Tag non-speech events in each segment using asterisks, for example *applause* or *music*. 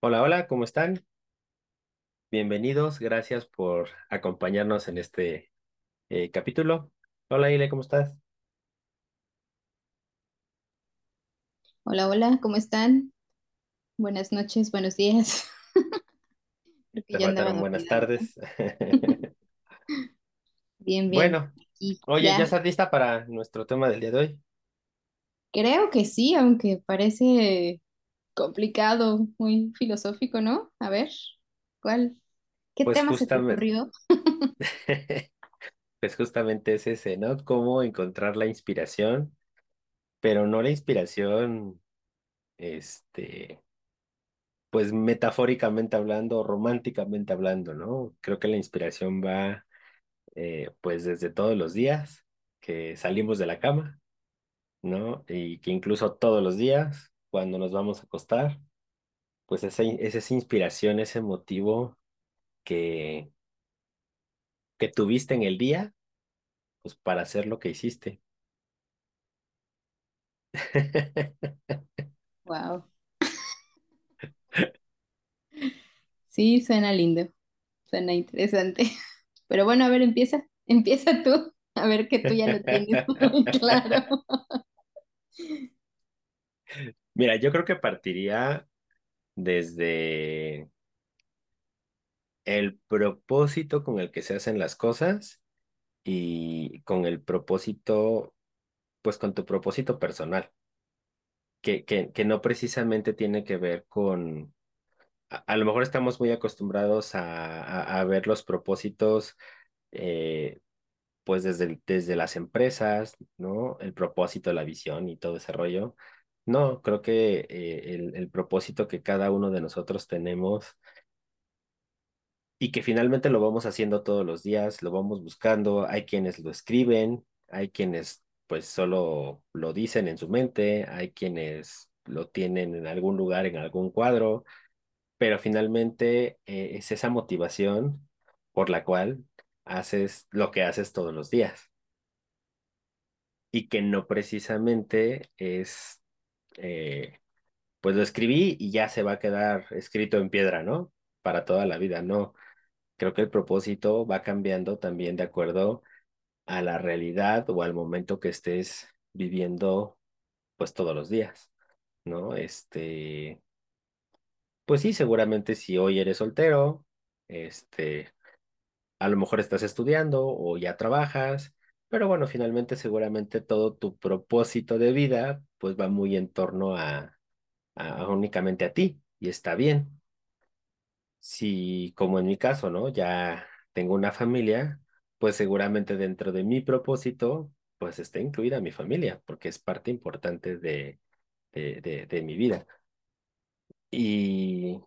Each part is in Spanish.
Hola, hola, ¿cómo están? Bienvenidos, gracias por acompañarnos en este eh, capítulo. Hola, Ile, ¿cómo estás? Hola, hola, ¿cómo están? Buenas noches, buenos días. *laughs* Creo que Te ya andaba faltaron buenas tardes. *laughs* *laughs* Bien, bien. Bueno, oye, ¿ya ya. estás lista para nuestro tema del día de hoy? Creo que sí, aunque parece complicado, muy filosófico, ¿no? A ver, ¿cuál? ¿Qué Pues tema se te justamente, ocurrió? *laughs* pues justamente es ese, ¿no? Cómo encontrar la inspiración, pero no la inspiración, este, pues metafóricamente hablando, románticamente hablando, ¿no? Creo que la inspiración va, eh, pues desde todos los días que salimos de la cama ¿no? Y que incluso todos los días, cuando nos vamos a acostar, pues esa, es esa inspiración, ese motivo que, que tuviste en el día, pues para hacer lo que hiciste. *laughs* Wow. Sí, suena lindo, suena interesante. *laughs* Pero bueno, a ver, empieza, empieza tú, a ver que tú ya lo tienes muy *laughs* claro. Mira, yo creo que partiría desde el propósito con el que se hacen las cosas y con el propósito, pues con tu propósito personal, que, que, que no precisamente tiene que ver con a, lo mejor estamos muy acostumbrados a, a- ver los propósitos, eh, pues desde, desde las empresas, ¿no? El propósito, la visión y todo ese rollo. No, creo que eh, el, propósito que cada uno de nosotros tenemos y que finalmente lo vamos haciendo todos los días, lo vamos buscando, hay quienes lo escriben, hay quienes pues solo lo dicen en su mente, hay quienes lo tienen en algún lugar, en algún cuadro pero finalmente eh, es esa motivación por la cual haces lo que haces todos los días. Y que no precisamente es, eh, pues lo escribí y ya se va a quedar escrito en piedra, ¿no? Para toda la vida, no. Creo que el propósito va cambiando también de acuerdo a la realidad o al momento que estés viviendo, pues todos los días, ¿no? Este, pues sí, seguramente si hoy eres soltero, este A lo mejor estás estudiando o ya trabajas, pero bueno, finalmente seguramente todo tu propósito de vida pues va muy en torno a, a únicamente a ti y está bien. Si, como en mi caso, ¿no? Ya tengo una familia, pues seguramente dentro de mi propósito pues está incluida mi familia, porque es parte importante de, de, de, de mi vida. Y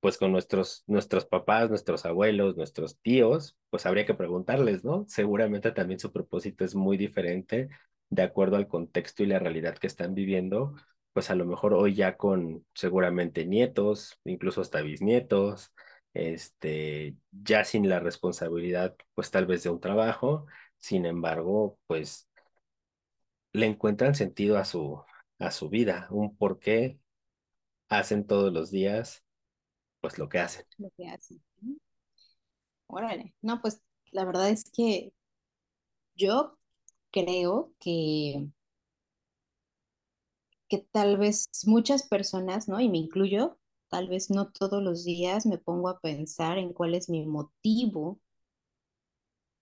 pues con nuestros, nuestros papás, nuestros abuelos, nuestros tíos, pues habría que preguntarles, ¿no? Seguramente también su propósito es muy diferente de acuerdo al contexto y la realidad que están viviendo, pues a lo mejor hoy ya con seguramente nietos, incluso hasta bisnietos, este, ya sin la responsabilidad, pues tal vez de un trabajo, sin embargo, pues le encuentran sentido a su, a su vida, un por qué hacen todos los días, pues lo que hacen. Lo que hace. Órale. No, pues la verdad es que yo creo que que tal vez muchas personas, ¿no? Y me incluyo, tal vez no todos los días me pongo a pensar en cuál es mi motivo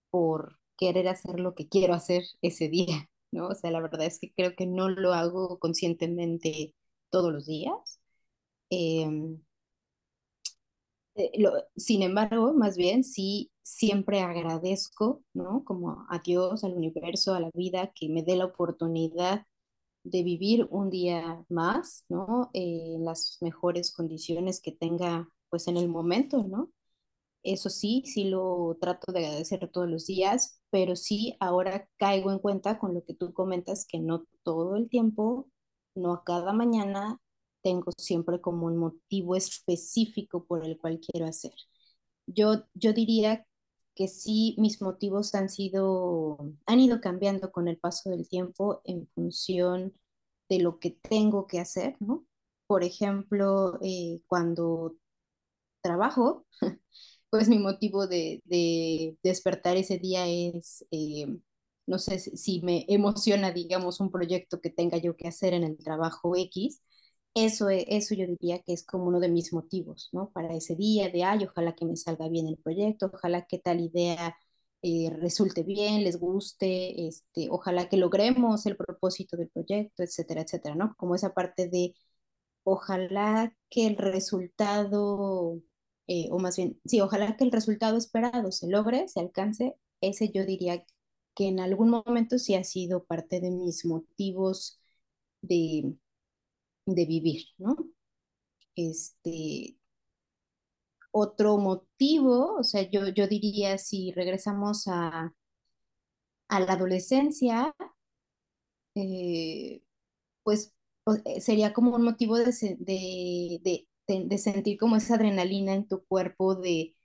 por querer hacer lo que quiero hacer ese día, *laughs* ¿no? O sea, la verdad es que creo que no lo hago conscientemente todos los días. Eh, eh, sin embargo, más bien, sí, siempre agradezco, ¿no? Como a Dios, al universo, a la vida, que me dé la oportunidad de vivir un día más, ¿no? Eh, las mejores condiciones que tenga, pues en el momento, ¿no? Eso sí, sí lo trato de agradecer todos los días, pero sí ahora caigo en cuenta con lo que tú comentas, que no todo el tiempo, no a cada mañana, tengo siempre como un motivo específico por el cual quiero hacer. Yo, yo diría que sí, mis motivos han sido, han ido cambiando con el paso del tiempo en función de lo que tengo que hacer, ¿no? por ejemplo, eh, cuando trabajo, *laughs* pues mi motivo de, de despertar ese día es, eh, no sé si me emociona, digamos, un proyecto que tenga yo que hacer en el trabajo X. Eso, e, eso yo diría que es como uno de mis motivos, ¿no? Para ese día de, ay, ojalá que me salga bien el proyecto, ojalá que tal idea eh, resulte bien, les guste, este, ojalá que logremos el propósito del proyecto, etcétera, etcétera, ¿no? Como esa parte de, ojalá que el resultado eh, o más bien, sí, ojalá que el resultado esperado se logre, se alcance. Ese yo diría que en algún momento sí ha sido parte de mis motivos de, de vivir, ¿no? Este, otro motivo, o sea, yo, yo diría si regresamos a, a la adolescencia, eh, pues eh, sería como un motivo de, de, de, sentir como esa adrenalina en tu cuerpo de,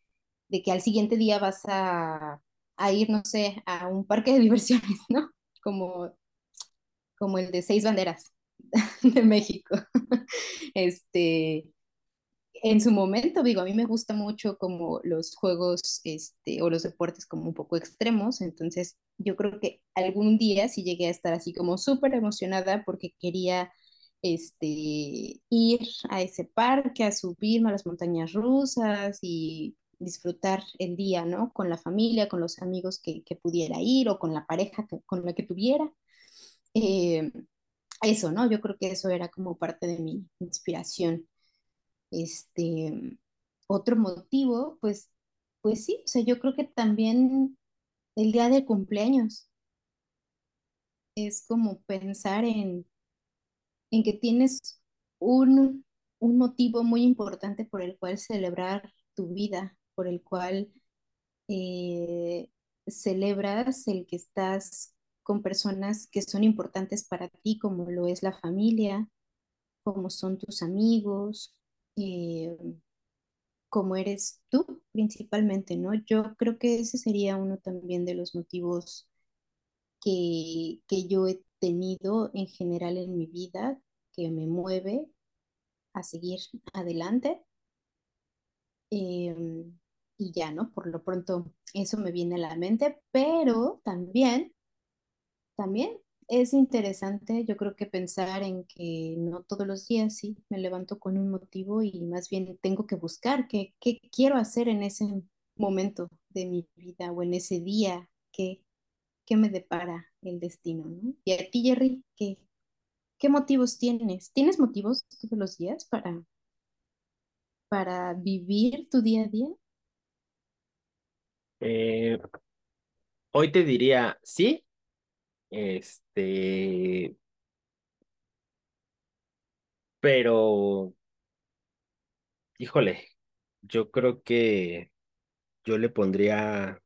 que al siguiente día vas a, a, ir, no sé, a un parque de *laughs* diversiones, ¿no? Como, como el de Seis Banderas *laughs* de México. *laughs* Este, en su momento, digo, a mí me gusta mucho como los juegos este, o los deportes como un poco extremos, entonces yo creo que algún día sí llegué a estar así como súper emocionada porque quería este, ir a ese parque, a subirme a las montañas rusas y disfrutar el día, ¿no? Con la familia, con los amigos que, pudiera ir o con la pareja con la que tuviera. Eh, eso, ¿no? Yo creo que eso era como parte de mi inspiración. Este, otro motivo, pues, pues sí, o sea, yo creo que también el día de cumpleaños es como pensar en en que tienes un, un motivo muy importante por el cual celebrar tu vida, por el cual eh, celebras el que estás con personas que son importantes para ti, como lo es la familia, como son tus amigos, eh, como eres tú principalmente, ¿no? Yo creo que ese sería uno también de los motivos que, que yo he tenido en general en mi vida que me mueve a seguir adelante. Em, y ya, ¿no? Por lo pronto eso me viene a la mente, pero también, también es interesante, yo creo que pensar en que no todos los días sí me levanto con un motivo y más bien tengo que buscar qué, qué quiero hacer en ese momento de mi vida o en ese día, qué, qué me depara el destino, ¿no? Y a ti, Jerry, ¿qué, qué motivos tienes? ¿Tienes motivos todos los días para, para vivir tu día a día? Eh, hoy te diría sí. Este, pero, híjole, yo creo que yo le pondría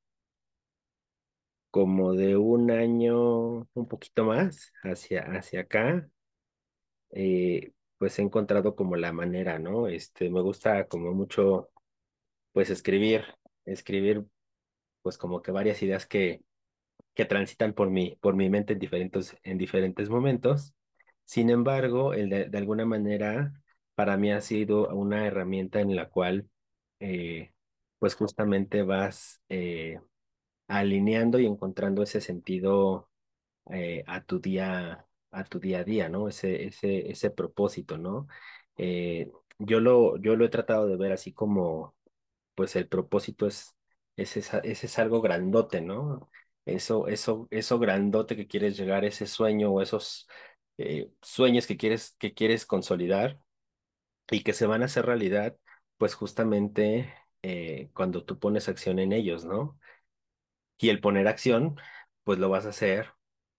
como de un año, un poquito más hacia, hacia acá, eh, pues he encontrado como la manera, ¿no? Este, me gusta como mucho, pues escribir, escribir, pues como que varias ideas que, que transitan por mi, por mi mente en diferentes, en diferentes momentos. Sin embargo, el de, de alguna manera, para mí ha sido una herramienta en la cual, eh, pues justamente vas eh, alineando y encontrando ese sentido eh, a tu día, a tu día a día, ¿no? Ese, ese, ese propósito, ¿no? Eh, yo lo, yo lo he tratado de ver así como, pues el propósito es, es, esa, ese es algo grandote, ¿no? Eso, eso, eso grandote que quieres llegar, ese sueño o esos eh, sueños que quieres, que quieres consolidar y que se van a hacer realidad, pues justamente eh, cuando tú pones acción en ellos, ¿no? Y el poner acción, pues lo vas a hacer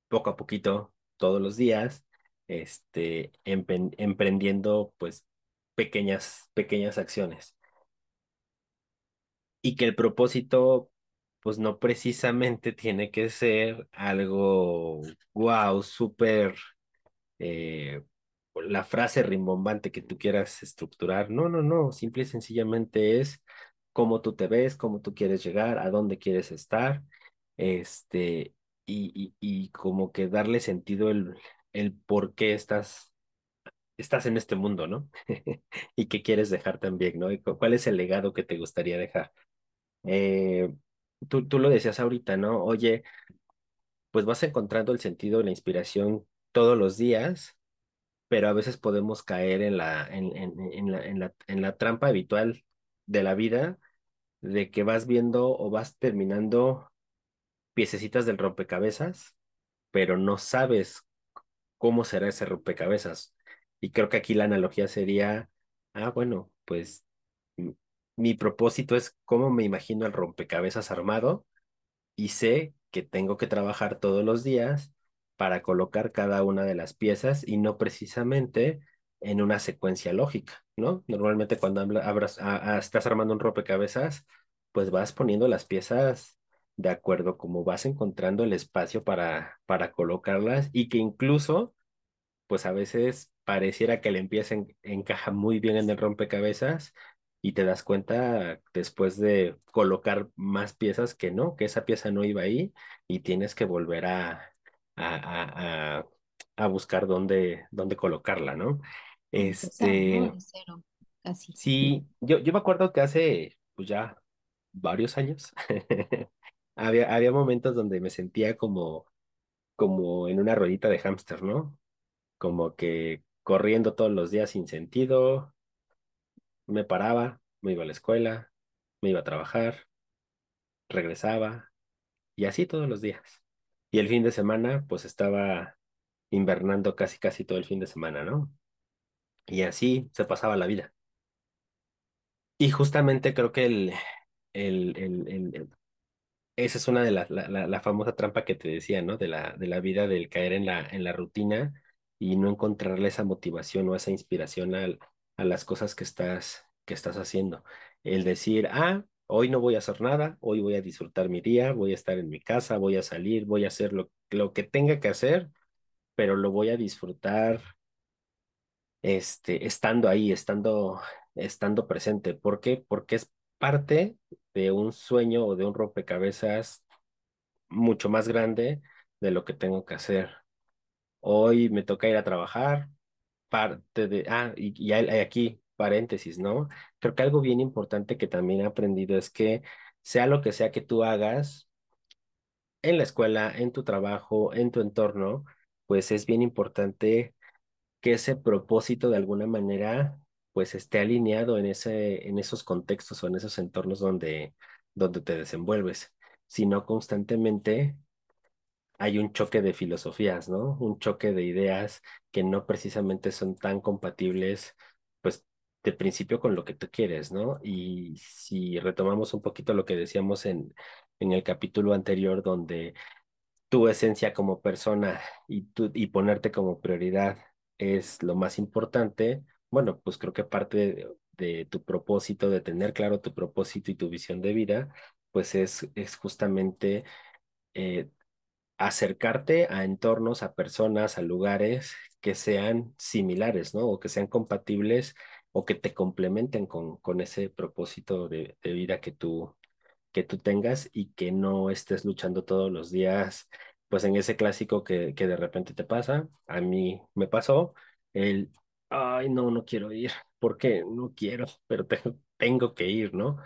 poco a poquito, todos los días, este, emprendiendo pues pequeñas, pequeñas acciones. Y que el propósito pues no precisamente tiene que ser algo, wow, súper, eh, la frase rimbombante que tú quieras estructurar. No, no, no, simple y sencillamente es cómo tú te ves, cómo tú quieres llegar, a dónde quieres estar, este, y, y, y como que darle sentido el, el por qué estás estás en este mundo, ¿no? *laughs* y qué quieres dejar también, ¿no? ¿Cuál es el legado que te gustaría dejar? Eh, tú, tú lo decías ahorita, ¿no? Oye, pues vas encontrando el sentido, la inspiración todos los días, pero a veces podemos caer en la, en, en, en la, en la, en la trampa habitual de la vida, de que vas viendo o vas terminando piececitas del rompecabezas, pero no sabes cómo será ese rompecabezas. Y creo que aquí la analogía sería, ah, bueno, pues mi propósito es cómo me imagino el rompecabezas armado y sé que tengo que trabajar todos los días para colocar cada una de las piezas y no precisamente en una secuencia lógica, ¿no? Normalmente cuando abras, a, estás armando un rompecabezas, pues vas poniendo las piezas de acuerdo como vas encontrando el espacio para, para colocarlas y que incluso, pues a veces pareciera que le empiecen encaja muy bien en el rompecabezas y te das cuenta después de colocar más piezas que no, que esa pieza no iba ahí y tienes que volver a, a, a, a buscar dónde, dónde colocarla, ¿no? Este, cero, casi. sí, yo, yo me acuerdo que hace, pues ya varios años, *laughs* había, había momentos donde me sentía como, como en una ruedita de hámster, ¿no? Como que corriendo todos los días sin sentido, me paraba, me iba a la escuela, me iba a trabajar, regresaba y así todos los días. Y el fin de semana, pues estaba invernando casi, casi todo el fin de semana, ¿no? Y así se pasaba la vida. Y justamente creo que el, el, el, esa es una de las, la, la, la, famosa trampa que te decía, ¿no? De la, de la vida, del caer en la, en la rutina y no encontrarle esa motivación o esa inspiración al, a las cosas que estás, que estás haciendo. El decir, ah, hoy no voy a hacer nada, hoy voy a disfrutar mi día, voy a estar en mi casa, voy a salir, voy a hacer lo, lo que tenga que hacer, pero lo voy a disfrutar este, estando ahí, estando, estando presente. ¿Por qué? Porque es parte de un sueño o de un rompecabezas mucho más grande de lo que tengo que hacer. Hoy me toca ir a trabajar, parte de, ah, y, y aquí paréntesis, ¿no? Creo que algo bien importante que también he aprendido es que sea lo que sea que tú hagas en la escuela, en tu trabajo, en tu entorno, pues es bien importante que ese propósito de alguna manera pues esté alineado en ese en esos contextos o en esos entornos donde donde te desenvuelves, sino constantemente hay un choque de filosofías, ¿no? Un choque de ideas que no precisamente son tan compatibles, pues de principio con lo que tú quieres, ¿no? Y si retomamos un poquito lo que decíamos en, en el capítulo anterior, donde tu esencia como persona y, tu, y ponerte como prioridad es lo más importante, bueno, pues creo que parte de, tu propósito, de tener claro tu propósito y tu visión de vida, pues es, es justamente eh, acercarte a entornos, a personas, a lugares que sean similares, ¿no? O que sean compatibles o que te complementen con, con ese propósito de, de vida que tú, que tú tengas y que no estés luchando todos los días, pues en ese clásico que, que de repente te pasa. A mí me pasó el, ay, no, no quiero ir, porque no quiero, *laughs* pero tengo, tengo que ir, ¿no?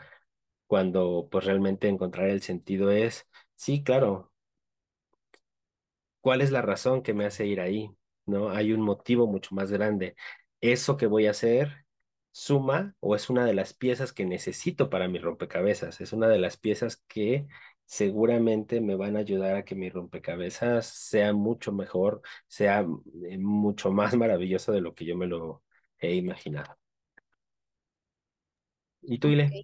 Cuando pues realmente encontrar el sentido es, sí, claro, ¿Cuál es la razón que me hace ir ahí? ¿No? Hay un motivo mucho más grande. ¿Eso que voy a hacer suma o es una de las piezas que necesito para mi rompecabezas? Es una de las piezas que seguramente me van a ayudar a que mi rompecabezas sea mucho mejor, sea eh, mucho más maravilloso de lo que yo me lo he imaginado. ¿Y tú, Ile?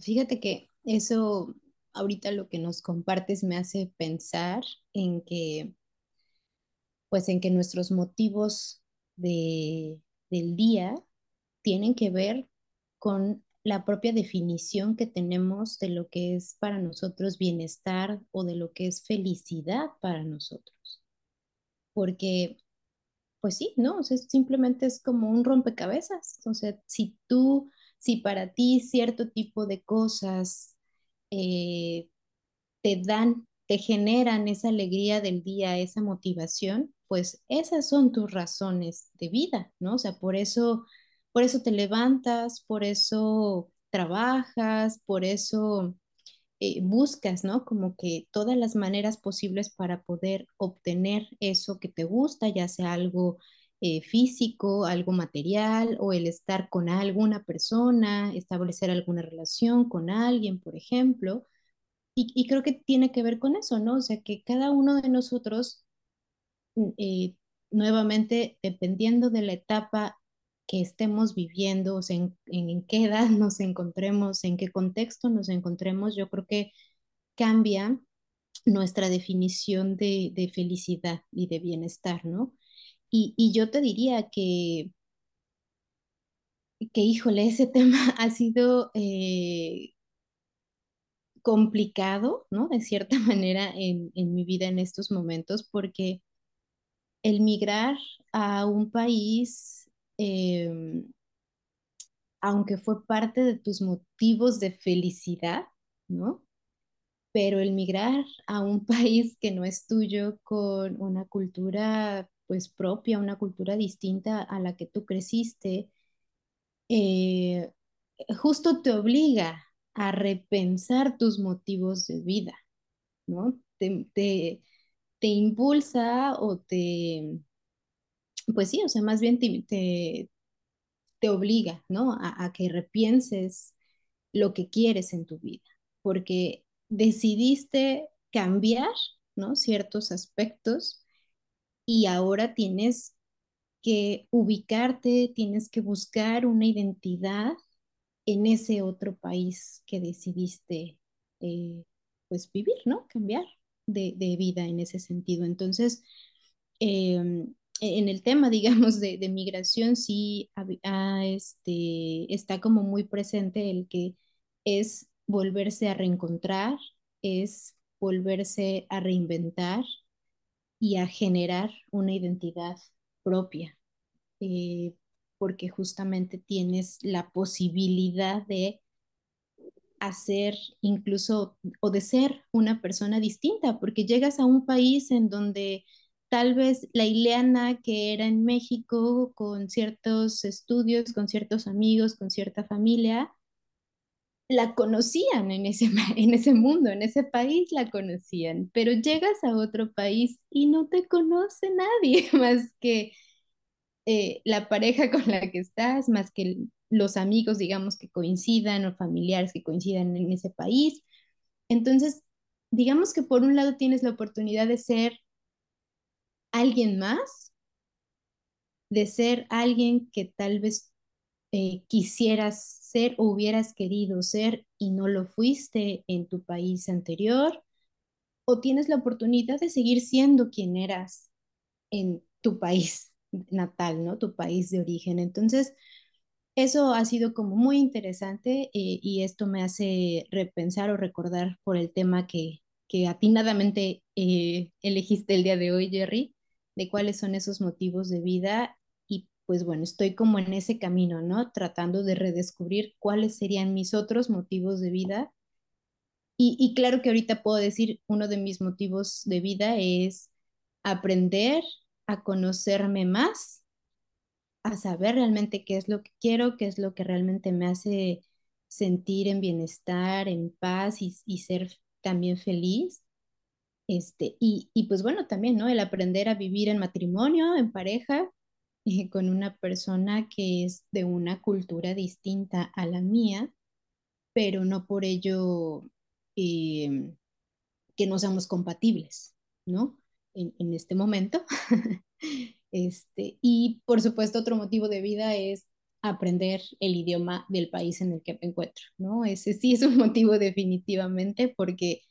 Fíjate que eso ahorita lo que nos compartes me hace pensar en que pues en que nuestros motivos de, del día tienen que ver con la propia definición que tenemos de lo que es para nosotros bienestar o de lo que es felicidad para nosotros. Porque, pues sí, ¿no? O simplemente es como un rompecabezas. O sea, si tú, si para ti cierto tipo de cosas eh, te dan, te generan esa alegría del día, esa motivación, pues esas son tus razones de vida, ¿no? O sea, por eso, por eso te levantas, por eso trabajas, por eso eh, buscas, ¿no? Como que todas las maneras posibles para poder obtener eso que te gusta, ya sea algo eh, físico, algo material o el estar con alguna persona, establecer alguna relación con alguien, por ejemplo. Y, y creo que tiene que ver con eso, ¿no? O sea, que cada uno de nosotros, eh, nuevamente, dependiendo de la etapa que estemos viviendo, en, en qué edad *laughs* nos encontremos, en qué contexto nos encontremos, yo creo que cambia nuestra definición de, de felicidad y de bienestar, ¿no? Y, y yo te diría que, que, híjole, ese *laughs* tema ha sido eh, complicado, ¿no? De cierta *laughs* manera en, en mi vida en estos momentos, porque el migrar a un país, eh, aunque fue parte de tus motivos de felicidad, ¿no? Pero el migrar a un *laughs* país que no es tuyo, con una cultura pues propia, una cultura distinta a la que tú creciste, eh, justo te obliga a repensar tus motivos de vida, ¿no? Te, te impulsa o te, pues sí, o sea, más bien te, te, obliga, ¿no? A, a, que repienses lo que quieres en tu vida, porque decidiste cambiar, ¿no? Ciertos aspectos y ahora tienes que ubicarte, tienes que buscar una identidad en ese otro país que decidiste eh, pues vivir, ¿no? Cambiar de, de, vida en ese sentido. Entonces, eh, en el tema, *laughs* digamos, de, de migración, sí este, está como muy presente el que es volverse a reencontrar, es volverse a reinventar y a generar una identidad propia, eh, porque justamente tienes la posibilidad de hacer incluso o de ser una persona distinta, porque llegas a un país en donde tal vez la Ileana que era en México con ciertos estudios, con ciertos amigos, con cierta familia, la conocían en ese, *laughs* en ese mundo, en ese país la conocían, pero llegas a otro país y no te conoce nadie *laughs* más que eh, la pareja *laughs* con la que estás, más que los amigos, digamos, que coincidan o familiares que coincidan en ese país. Entonces, digamos que por un lado tienes la oportunidad de ser alguien más, de ser alguien que tal vez eh, quisieras ser o hubieras querido ser y no lo fuiste en tu país anterior, o tienes la oportunidad de seguir siendo quien eras en tu país natal, ¿no? Tu país de origen. Entonces, eso ha sido como muy interesante eh, y esto me hace repensar o recordar por el tema que, que atinadamente eh, elegiste el día de hoy, Jerry, de cuáles son esos motivos de vida y pues bueno, estoy como en ese camino, ¿no? Tratando de redescubrir cuáles serían mis otros motivos de vida. Y, y claro que ahorita puedo decir, uno de mis motivos de vida es aprender a conocerme más, a saber realmente qué es lo que quiero, qué es lo que realmente me hace sentir en bienestar, en paz y, ser también feliz. Este, y, y, pues bueno, también, ¿no? El aprender a vivir en matrimonio, en pareja, *laughs* eh, con una persona que es de una cultura distinta a la mía, pero no por ello eh, que no seamos compatibles, ¿no? En, este momento. *laughs* este, y por supuesto, otro motivo de vida es aprender el idioma del país en el que me encuentro, ¿no? Ese sí es un *laughs* motivo definitivamente porque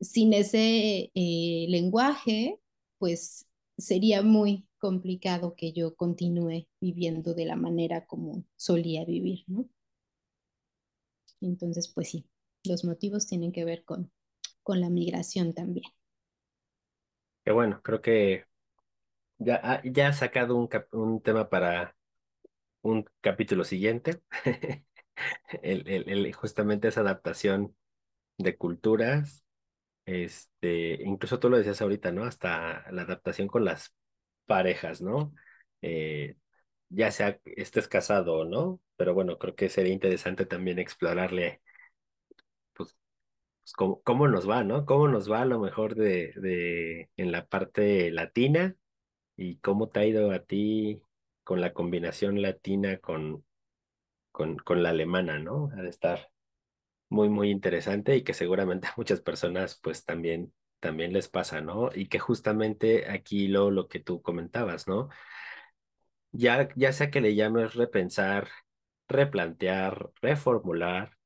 sin ese eh, lenguaje, pues sería muy complicado que yo continúe viviendo de la manera como solía vivir, ¿no? Entonces, pues sí, los motivos tienen que ver con, con la migración también. Qué bueno, creo que ya, ya ha sacado un, un tema para un capítulo siguiente. *laughs* el, el, justamente esa adaptación de culturas, este, incluso tú lo decías ahorita, ¿no? Hasta la adaptación con las parejas, ¿no? Eh, ya sea estés casado o no, pero bueno, creo que sería interesante también explorarle, pues cómo, cómo nos va, ¿no? Cómo nos va a lo mejor de, de en la parte latina y cómo te ha ido a ti con la combinación latina con, con, con la alemana, ¿no? Ha de estar muy, muy interesante y que seguramente a muchas personas pues también, también les pasa, ¿no? Y que justamente aquí lo, lo que tú comentabas, ¿no? Ya, ya sea que le llames repensar, replantear, reformular,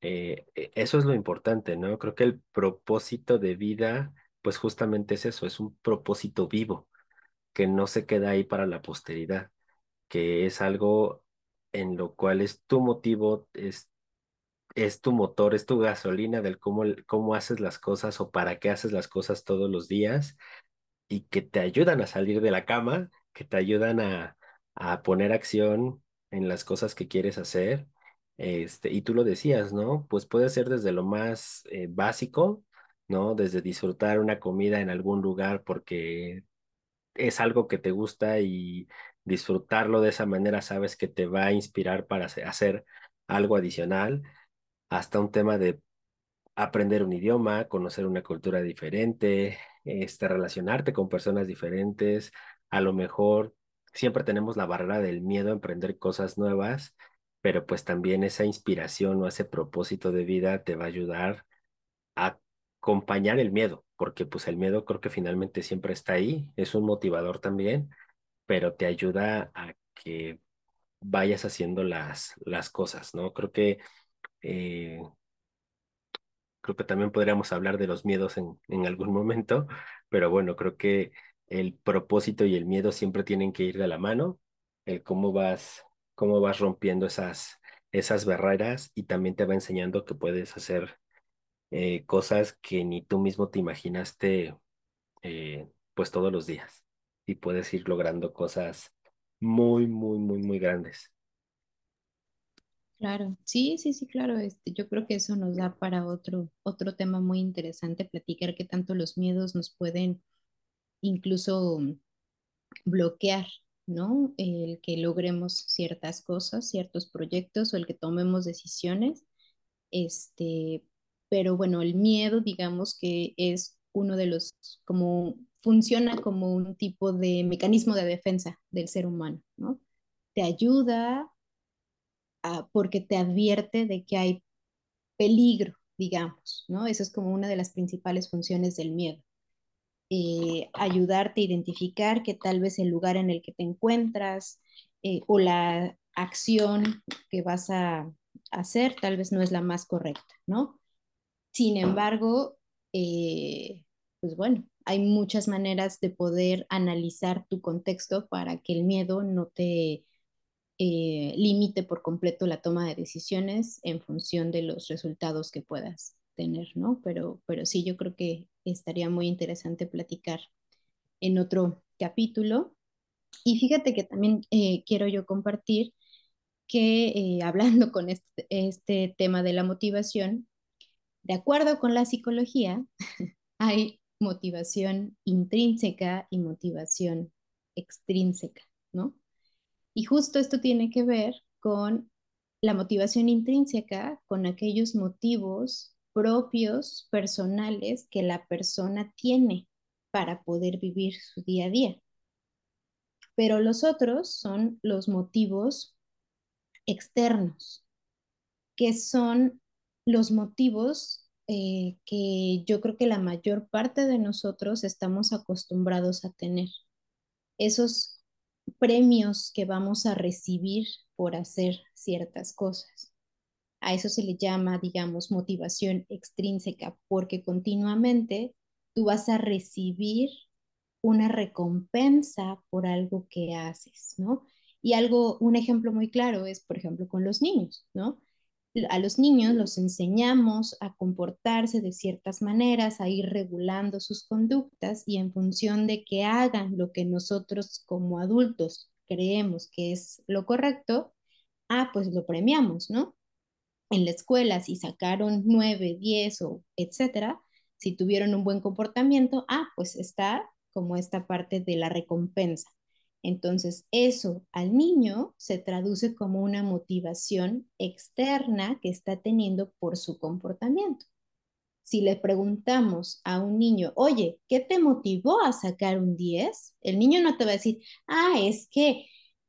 eh, e- eso es lo importante, ¿no? Creo que el propósito de vida, pues justamente es eso, es un propósito vivo, que no se queda ahí para la posteridad, que es algo en lo cual es tu motivo, es es tu motor, es tu gasolina del cómo, cómo haces las cosas o para qué haces las cosas todos los días y que te ayudan a salir de la cama, que te ayudan a, a poner acción en las cosas que quieres hacer. Este, y tú lo decías, ¿no? Pues puede ser desde lo más eh, básico, ¿no? Desde disfrutar una comida en algún lugar porque es algo que te gusta y disfrutarlo de esa manera sabes que te va a inspirar para hacer algo adicional hasta un tema de aprender un idioma, conocer una cultura diferente, este, relacionarte con personas diferentes. A lo mejor siempre tenemos la barrera del miedo a emprender cosas nuevas, pero pues también esa inspiración o ese propósito de vida te va a ayudar a acompañar el miedo, porque pues el miedo creo que finalmente siempre está ahí, es un motivador también, pero te ayuda a que vayas haciendo las, las cosas, ¿no? Creo que eh, creo que también podríamos hablar de los miedos en, en algún momento, pero bueno, creo que el propósito y el miedo siempre tienen que ir de la mano, el cómo vas, cómo vas rompiendo esas, esas barreras y también te va enseñando que puedes hacer eh, cosas que ni tú mismo te imaginaste eh, pues todos los días y puedes ir logrando cosas muy, muy, muy, muy grandes. Claro, sí, sí, sí, claro. Este, yo creo que eso nos da para otro, otro tema muy interesante, platicar qué tanto los miedos nos pueden incluso bloquear, ¿no? El que logremos ciertas cosas, ciertos proyectos o el que tomemos decisiones. Este, pero bueno, el miedo, digamos que es uno de los, como funciona como un tipo de mecanismo de defensa del ser humano, ¿no? Te ayuda a, porque te advierte de que hay peligro, digamos, ¿no? Eso es como una de las principales funciones del miedo. Eh, ayudarte a identificar que tal vez el lugar en el que te encuentras eh, o la acción que vas a hacer tal vez no es la más correcta, ¿no? Sin embargo, eh, pues bueno, hay muchas maneras de poder analizar tu contexto para que el miedo no te limite por completo la toma de decisiones en función de los resultados que puedas tener, ¿no? Pero, pero sí, yo creo que estaría muy interesante platicar en otro capítulo. Y fíjate que también eh, quiero yo compartir que eh, *laughs* hablando con este, este tema de la motivación, de acuerdo con la psicología, *laughs* hay motivación intrínseca y motivación extrínseca, ¿no? Y justo esto tiene que ver con la motivación intrínseca, con aquellos motivos propios, personales, que la persona tiene para poder vivir su día a día. Pero los otros son los motivos externos, que son los motivos eh, que yo creo que la mayor parte de nosotros estamos acostumbrados a tener. Esos premios que vamos a recibir por hacer ciertas cosas. A eso se le llama, digamos, motivación extrínseca, porque continuamente tú vas a recibir una recompensa por algo que haces, ¿no? Y algo, un ejemplo muy claro es, por ejemplo, con los niños, ¿no? A los niños los enseñamos a comportarse de ciertas maneras, a ir regulando sus conductas y en función de que hagan lo que nosotros como adultos creemos que es lo correcto, ah, pues lo premiamos, ¿no? En la escuela, si sacaron 9, 10 o etcétera, si tuvieron un buen comportamiento, ah, pues está como esta parte de la recompensa. Entonces, eso al niño se traduce como una motivación externa que está teniendo por su comportamiento. Si le preguntamos a un niño, oye, ¿qué te motivó a sacar un 10? El niño no te va a decir, ah, es que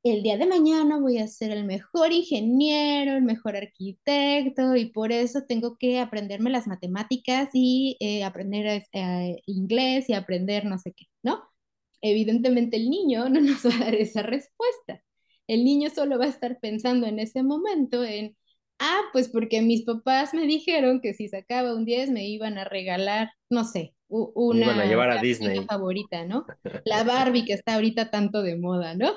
el día de mañana voy a ser el mejor ingeniero, el mejor arquitecto y por eso tengo que aprenderme las matemáticas y eh, aprender eh, inglés y aprender no sé qué, ¿no? Evidentemente el niño no nos va a dar esa respuesta. El niño solo va a estar pensando en ese momento en, ah, pues porque mis papás me dijeron que si sacaba un 10 me iban a regalar, no sé, una iban a llevar a Disney favorita, ¿no? *laughs* La Barbie que está ahorita tanto de moda, ¿no?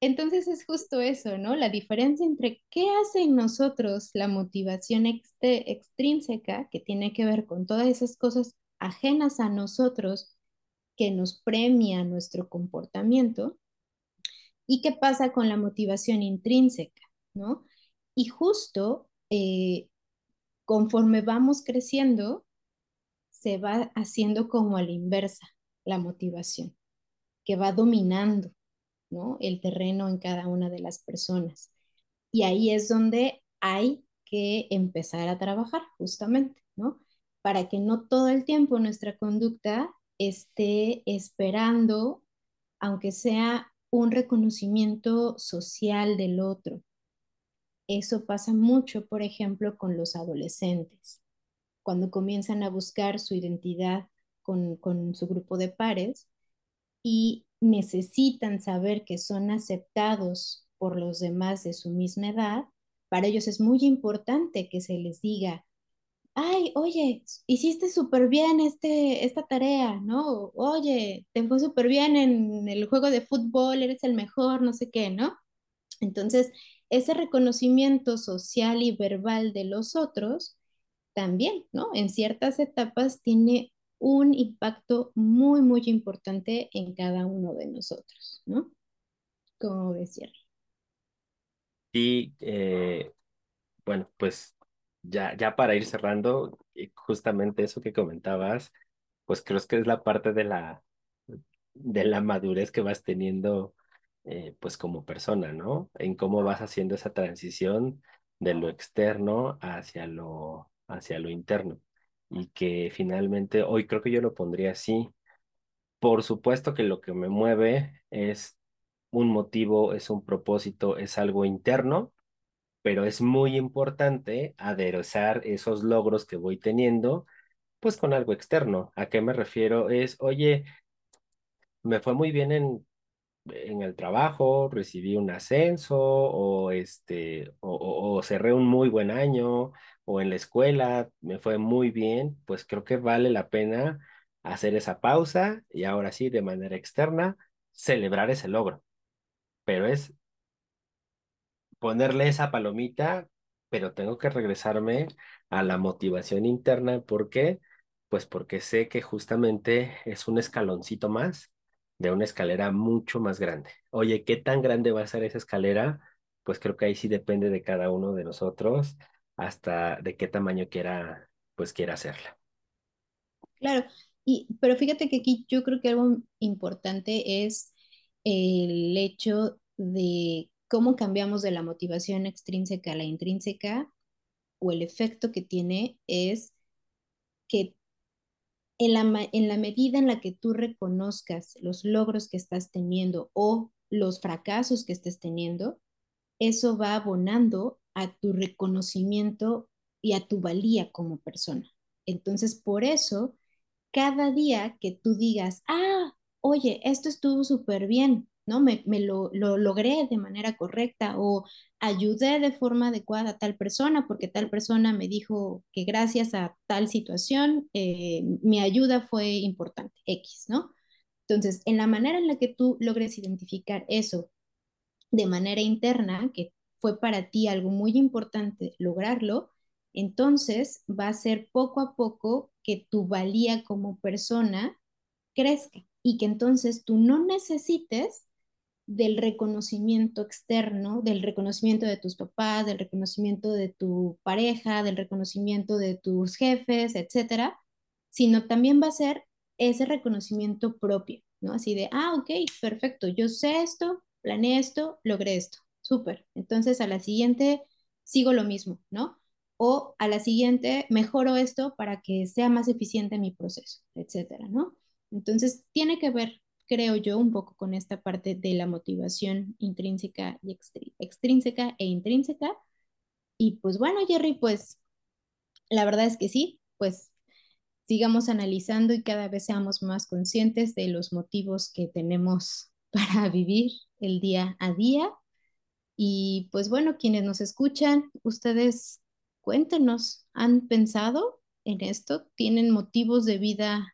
Entonces es justo eso, ¿no? La diferencia entre qué hace en nosotros la motivación extrínseca, que tiene que ver con todas esas cosas ajenas a nosotros, que nos premia nuestro comportamiento, y qué pasa con la motivación intrínseca, ¿no? Y justo eh, conforme vamos creciendo, se va haciendo como a la inversa la motivación, que va dominando ¿no? el terreno en cada una de las personas. Y ahí es donde hay que empezar a trabajar justamente, ¿no? Para que no todo el tiempo nuestra conducta esté esperando, aunque sea un reconocimiento social del otro. Eso pasa mucho, por ejemplo, con los adolescentes. Cuando comienzan a buscar su identidad con, con su grupo de pares y necesitan saber que son aceptados por los demás de su misma edad, para ellos es muy importante que se les diga, ay, oye, hiciste súper bien este, esta tarea, ¿no? Oye, te fue súper bien en el juego de fútbol, eres el mejor, no sé qué, ¿no? Entonces, ese reconocimiento social y verbal de los otros también, ¿no? En ciertas etapas tiene un impacto muy, muy importante en cada uno de nosotros, ¿no? Como decía. Y eh, bueno, pues ya, ya para ir cerrando, eh, justamente eso que comentabas, pues creo que es la parte de la, de la madurez que vas teniendo, eh, pues como persona, ¿no? En cómo vas haciendo esa transición de lo externo hacia lo, hacia lo interno y que finalmente hoy creo que yo lo pondría así. Por supuesto que lo que me mueve es un motivo, es un propósito, es algo interno, pero es muy importante aderezar esos logros que voy teniendo, pues con algo externo. ¿A qué me refiero? Es, oye, me fue muy bien en en el trabajo, recibí un ascenso o, este, o, cerré un muy buen año o en la escuela me fue muy bien, pues creo que vale la pena hacer esa pausa y ahora sí, de manera externa, celebrar ese logro. Pero es ponerle esa palomita, pero tengo que regresarme a la motivación interna. ¿Por qué? Pues porque sé que justamente es un escaloncito más de una escalera mucho más grande. Oye, ¿qué tan grande va a ser esa escalera? Pues creo que ahí sí depende de cada uno de nosotros hasta de qué tamaño quiera, pues quiera hacerla. Claro, y, pero fíjate que aquí yo creo que algo importante es el hecho de cómo cambiamos de la motivación extrínseca a la intrínseca o el efecto que tiene es que en la, medida en la que tú reconozcas los logros que estás teniendo o los fracasos que estés teniendo, eso va abonando a tu reconocimiento y a tu valía como persona. Entonces, por eso, cada día que tú digas, ah, oye, esto estuvo súper bien, ¿no? Me, lo, logré de manera correcta o ayudé de forma adecuada a tal persona porque tal persona me dijo que gracias a tal situación eh, mi ayuda fue importante, X, ¿no? Entonces, en la manera en la que tú logres identificar eso de manera interna, que fue para ti algo muy importante lograrlo, entonces va a ser poco a poco que tu valía como persona crezca y que entonces tú no necesites del reconocimiento externo, del reconocimiento de tus papás, del reconocimiento de tu pareja, del reconocimiento de tus jefes, etcétera, sino también va a ser ese reconocimiento propio, ¿no? Así de, ah, ok, perfecto, yo sé esto, planeé esto, logré esto, súper. Entonces a la siguiente sigo lo mismo, ¿no? O a la siguiente mejoro esto para que sea más eficiente mi proceso, etcétera, ¿no? Entonces tiene que ver, creo yo, un poco con esta parte de la motivación intrínseca y extrínseca e intrínseca. Y pues bueno, Jerry, pues la verdad es que sí, pues sigamos analizando y cada vez seamos más conscientes de los motivos que tenemos *laughs* para vivir el día a día. Y pues bueno, quienes nos escuchan, ustedes cuéntenos, ¿han pensado en esto? ¿Tienen motivos de vida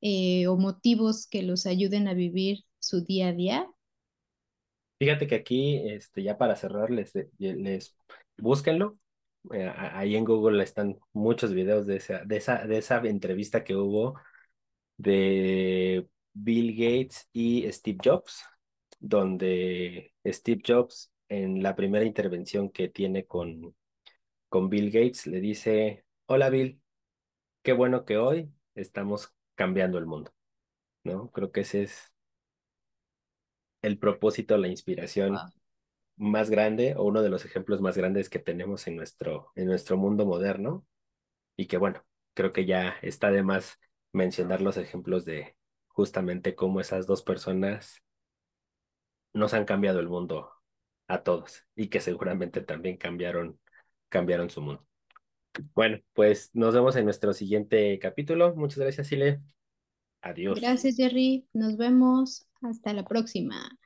eh, o motivos que los ayuden a vivir su día a día? Fíjate que aquí, este, ya para cerrar, les, les búsquenlo, eh, ahí en Google están muchos videos de esa, de esa, de esa entrevista que hubo de Bill Gates y Steve Jobs, donde Steve Jobs en la primera intervención que tiene con, con Bill Gates le dice, hola Bill, qué bueno que hoy estamos cambiando el mundo, ¿no? Creo que ese es el propósito, la inspiración más grande o uno de los ejemplos más grandes que tenemos en nuestro, en nuestro mundo moderno y que bueno, creo que ya está de más mencionar los ejemplos de justamente cómo esas dos personas nos han cambiado el mundo a todos y que seguramente también cambiaron, cambiaron su mundo. Bueno, pues nos vemos en nuestro siguiente capítulo. Muchas gracias, Sile. Adiós. Gracias, Jerry. Nos vemos. Hasta la próxima.